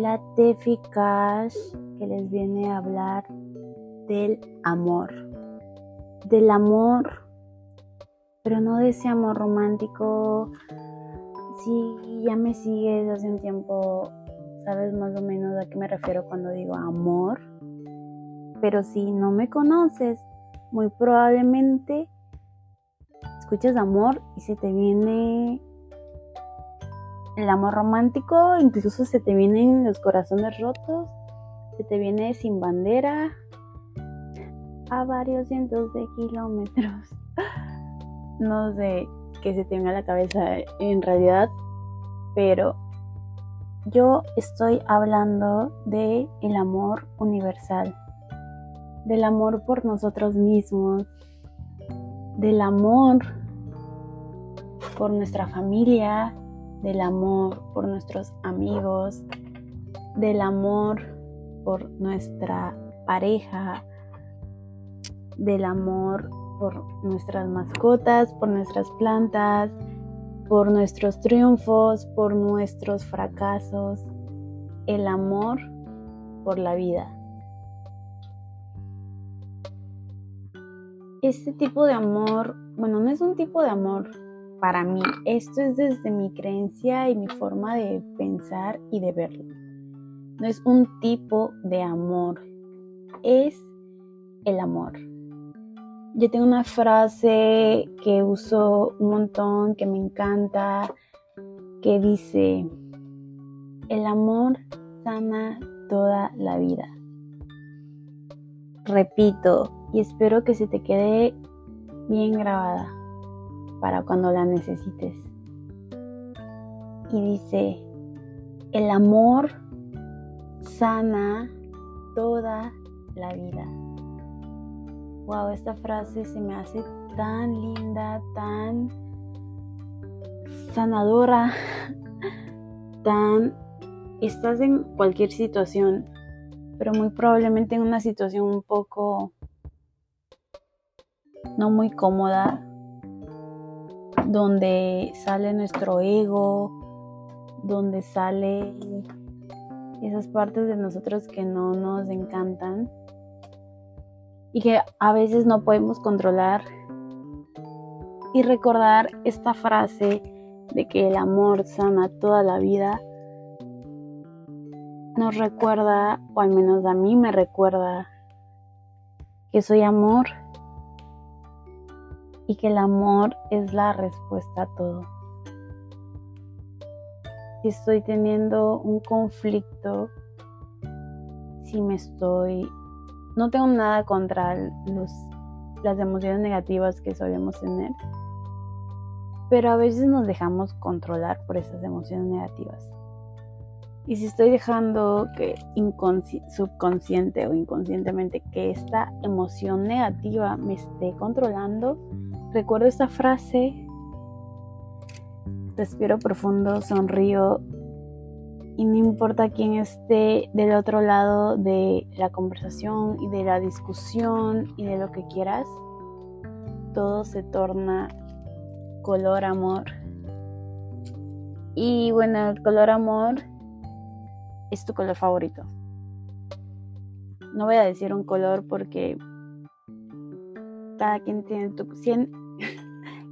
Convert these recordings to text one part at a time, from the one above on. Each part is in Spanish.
la Tefi Cash que les viene a hablar del amor. Del amor, pero no de ese amor romántico. Si ya me sigues hace un tiempo, sabes más o menos a qué me refiero cuando digo amor. Pero si no me conoces, muy probablemente escuchas amor y se te viene el amor romántico, incluso se te vienen los corazones rotos, se te viene sin bandera a varios cientos de kilómetros. No sé qué se te a la cabeza en realidad, pero yo estoy hablando de el amor universal, del amor por nosotros mismos, del amor por nuestra familia, del amor por nuestros amigos, del amor por nuestra pareja, del amor por nuestras mascotas, por nuestras plantas, por nuestros triunfos, por nuestros fracasos, el amor por la vida. Este tipo de amor, bueno, no es un tipo de amor, para mí. Esto es desde mi creencia y mi forma de pensar y de verlo. No es un tipo de amor, es el amor. Yo tengo una frase que uso un montón, que me encanta, que dice, el amor sana toda la vida. Repito, y espero que se te quede bien grabada para cuando la necesites. Y dice, el amor sana toda la vida. Wow, esta frase se me hace tan linda, tan sanadora, tan... Estás en cualquier situación, pero muy probablemente en una situación un poco no muy cómoda, donde sale nuestro ego, donde sale esas partes de nosotros que no nos encantan y que a veces no podemos controlar. Y recordar esta frase de que el amor sana toda la vida nos recuerda, o al menos a mí me recuerda, que soy amor y que el amor es la respuesta a todo. Si estoy teniendo un conflicto, si me estoy... No tengo nada contra las emociones negativas que solemos tener, pero a veces nos dejamos controlar por esas emociones negativas. Y si estoy dejando que subconsciente o inconscientemente que esta emoción negativa me esté controlando, Recuerdo esta frase, respiro profundo, sonrío y no importa quién esté del otro lado de la conversación y de la discusión y de lo que quieras, todo se torna color amor. Y bueno, el color amor es tu color favorito. No voy a decir un color porque cada quien tiene tu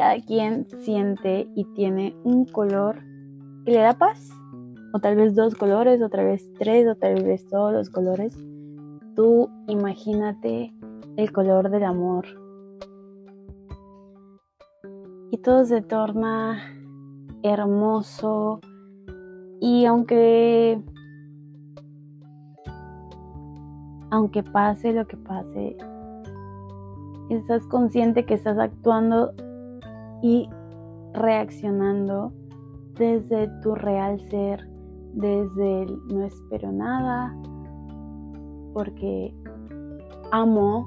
cada quien siente y tiene un color que le da paz. O tal vez dos colores o tal vez tres o tal vez todos los colores. Tú imagínate el color del amor. Y todo se torna hermoso. Y aunque aunque pase lo que pase estás consciente que estás actuando y reaccionando desde tu real ser, desde el no espero nada, porque amo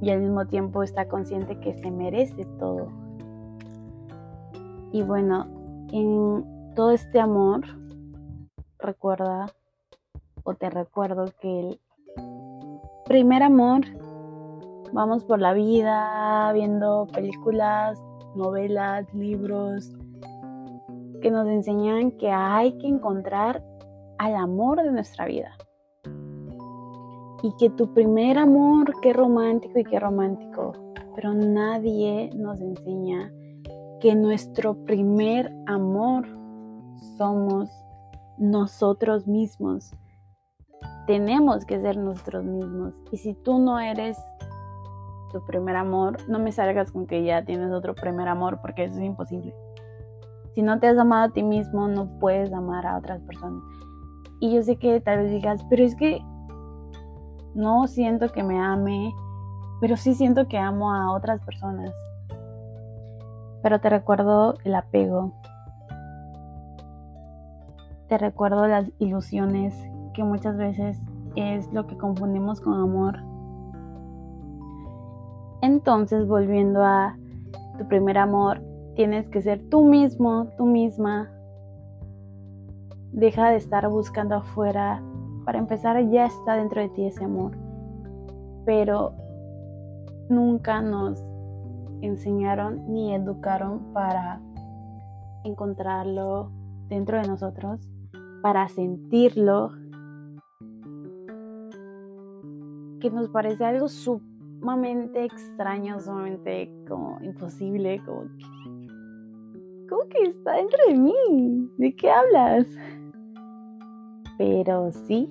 y al mismo tiempo está consciente que se merece todo. Y bueno, en todo este amor, recuerda o te recuerdo que el primer amor vamos por la vida viendo películas, novelas, libros que nos enseñan que hay que encontrar al amor de nuestra vida. Y que tu primer amor, qué romántico y qué romántico, pero nadie nos enseña que nuestro primer amor somos nosotros mismos. Tenemos que ser nosotros mismos. Y si tú no eres tu primer amor, no me salgas con que ya tienes otro primer amor, porque eso es imposible. Si no te has amado a ti mismo, no puedes amar a otras personas. Y yo sé que tal vez digas, pero es que no siento que me ame, pero sí siento que amo a otras personas. Pero te recuerdo el apego. Te recuerdo las ilusiones, que muchas veces es lo que confundimos con amor. Entonces, volviendo a tu primer amor, tienes que ser tú mismo, tú misma. Deja de estar buscando afuera. Para empezar, ya está dentro de ti ese amor. Pero nunca nos enseñaron ni educaron para encontrarlo dentro de nosotros, para sentirlo, que nos parece algo sumamente extraño, sumamente como imposible, como que, ¿cómo que está dentro de mí? ¿De qué hablas? Pero sí,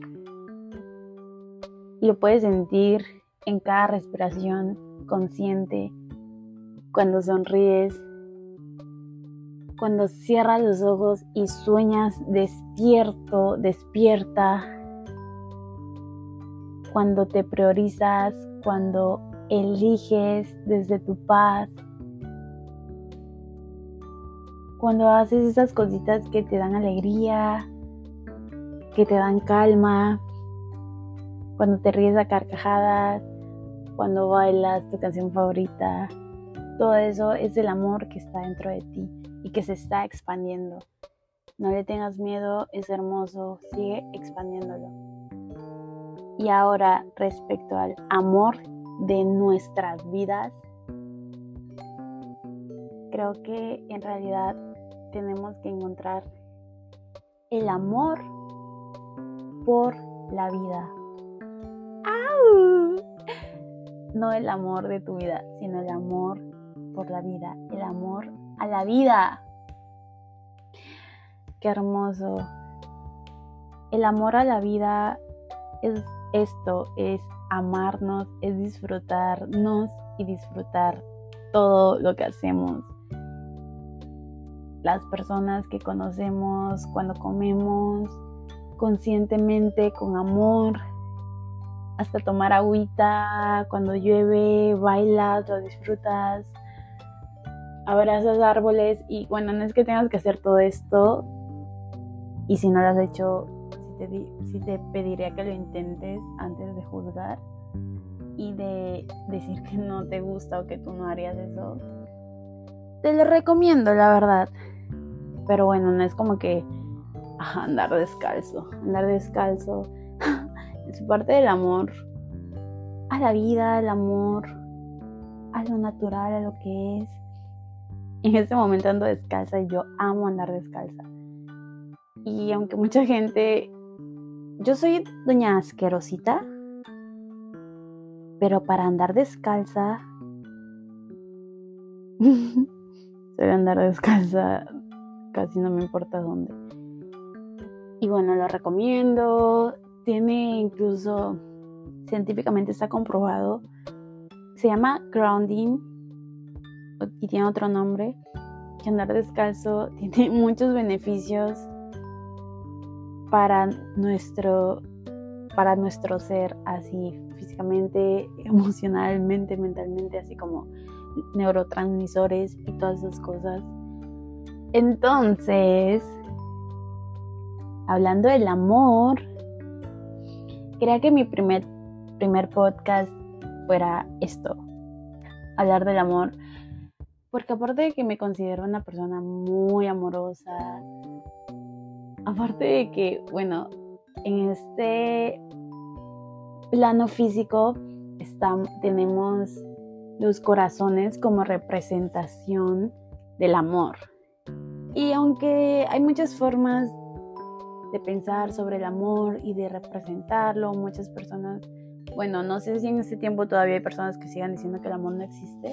lo puedes sentir en cada respiración consciente, cuando sonríes, cuando cierras los ojos y sueñas despierto, despierta, cuando te priorizas, cuando eliges desde tu paz, cuando haces esas cositas que te dan alegría, que te dan calma, cuando te ríes a carcajadas, cuando bailas tu canción favorita, todo eso es el amor que está dentro de ti y que se está expandiendo. No le tengas miedo, es hermoso, sigue expandiéndolo. Y ahora respecto al amor de nuestras vidas, creo que en realidad tenemos que encontrar el amor por la vida. No el amor de tu vida, sino el amor por la vida, el amor a la vida. Qué hermoso. El amor a la vida es esto, es amarnos, es disfrutarnos y disfrutar todo lo que hacemos. Las personas que conocemos cuando comemos conscientemente, con amor, hasta tomar agüita, cuando llueve, bailas, lo disfrutas abrazas árboles y bueno, no es que tengas que hacer todo esto y si no lo has hecho, te, te pediría que lo intentes antes de juzgar y de decir que no te gusta o que tú no harías eso. Te lo recomiendo, la verdad. Pero bueno, no es como que andar descalzo. Andar descalzo es parte del amor a la vida, al amor, a lo natural, a lo que es en este momento ando descalza y yo amo andar descalza. Y aunque mucha gente, yo soy doña asquerosita, pero para andar descalza, soy andar descalza, casi no me importa dónde. Y bueno, lo recomiendo, tiene incluso, científicamente está comprobado, se llama grounding y tiene otro nombre, que andar descalzo tiene muchos beneficios para nuestro, para nuestro ser, así físicamente, emocionalmente, mentalmente, así como neurotransmisores y todas esas cosas. Entonces, hablando del amor, quería que mi primer, primer podcast fuera esto, hablar del amor, porque aparte de que me considero una persona muy amorosa, aparte de que, bueno, en este plano físico tenemos los corazones como representación del amor. Y aunque hay muchas formas de pensar sobre el amor y de representarlo. Muchas personas, bueno, no sé si en este tiempo todavía hay personas que sigan diciendo que el amor no existe.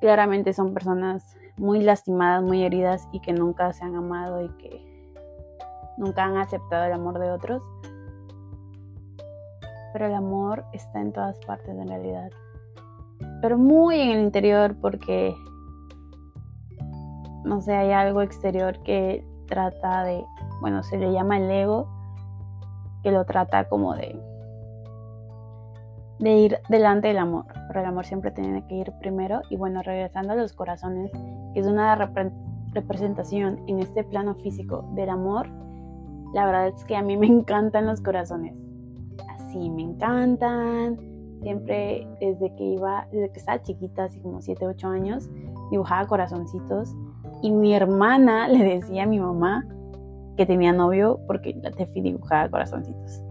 Claramente son personas muy lastimadas, muy heridas y que nunca se han amado y que nunca han aceptado el amor de otros. Pero el amor está en todas partes en realidad. Pero muy en el interior porque, no sé, hay algo exterior que trata de, bueno, se le llama el ego, que lo trata como de, de ir delante del amor, pero el amor siempre tiene que ir primero. Y bueno, regresando a los corazones, que es una representación en este plano físico del amor, la verdad es que a mí me encantan los corazones. Así, me encantan. Siempre desde que iba, desde que estaba chiquita, así como 7, 8 años, dibujaba corazoncitos y mi hermana le decía a mi mamá que tenía novio porque la Tefi dibujaba corazoncitos.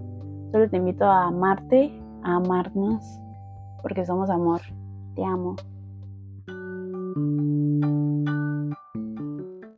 Solo te invito a amarte, a amarnos, porque somos amor. Te amo.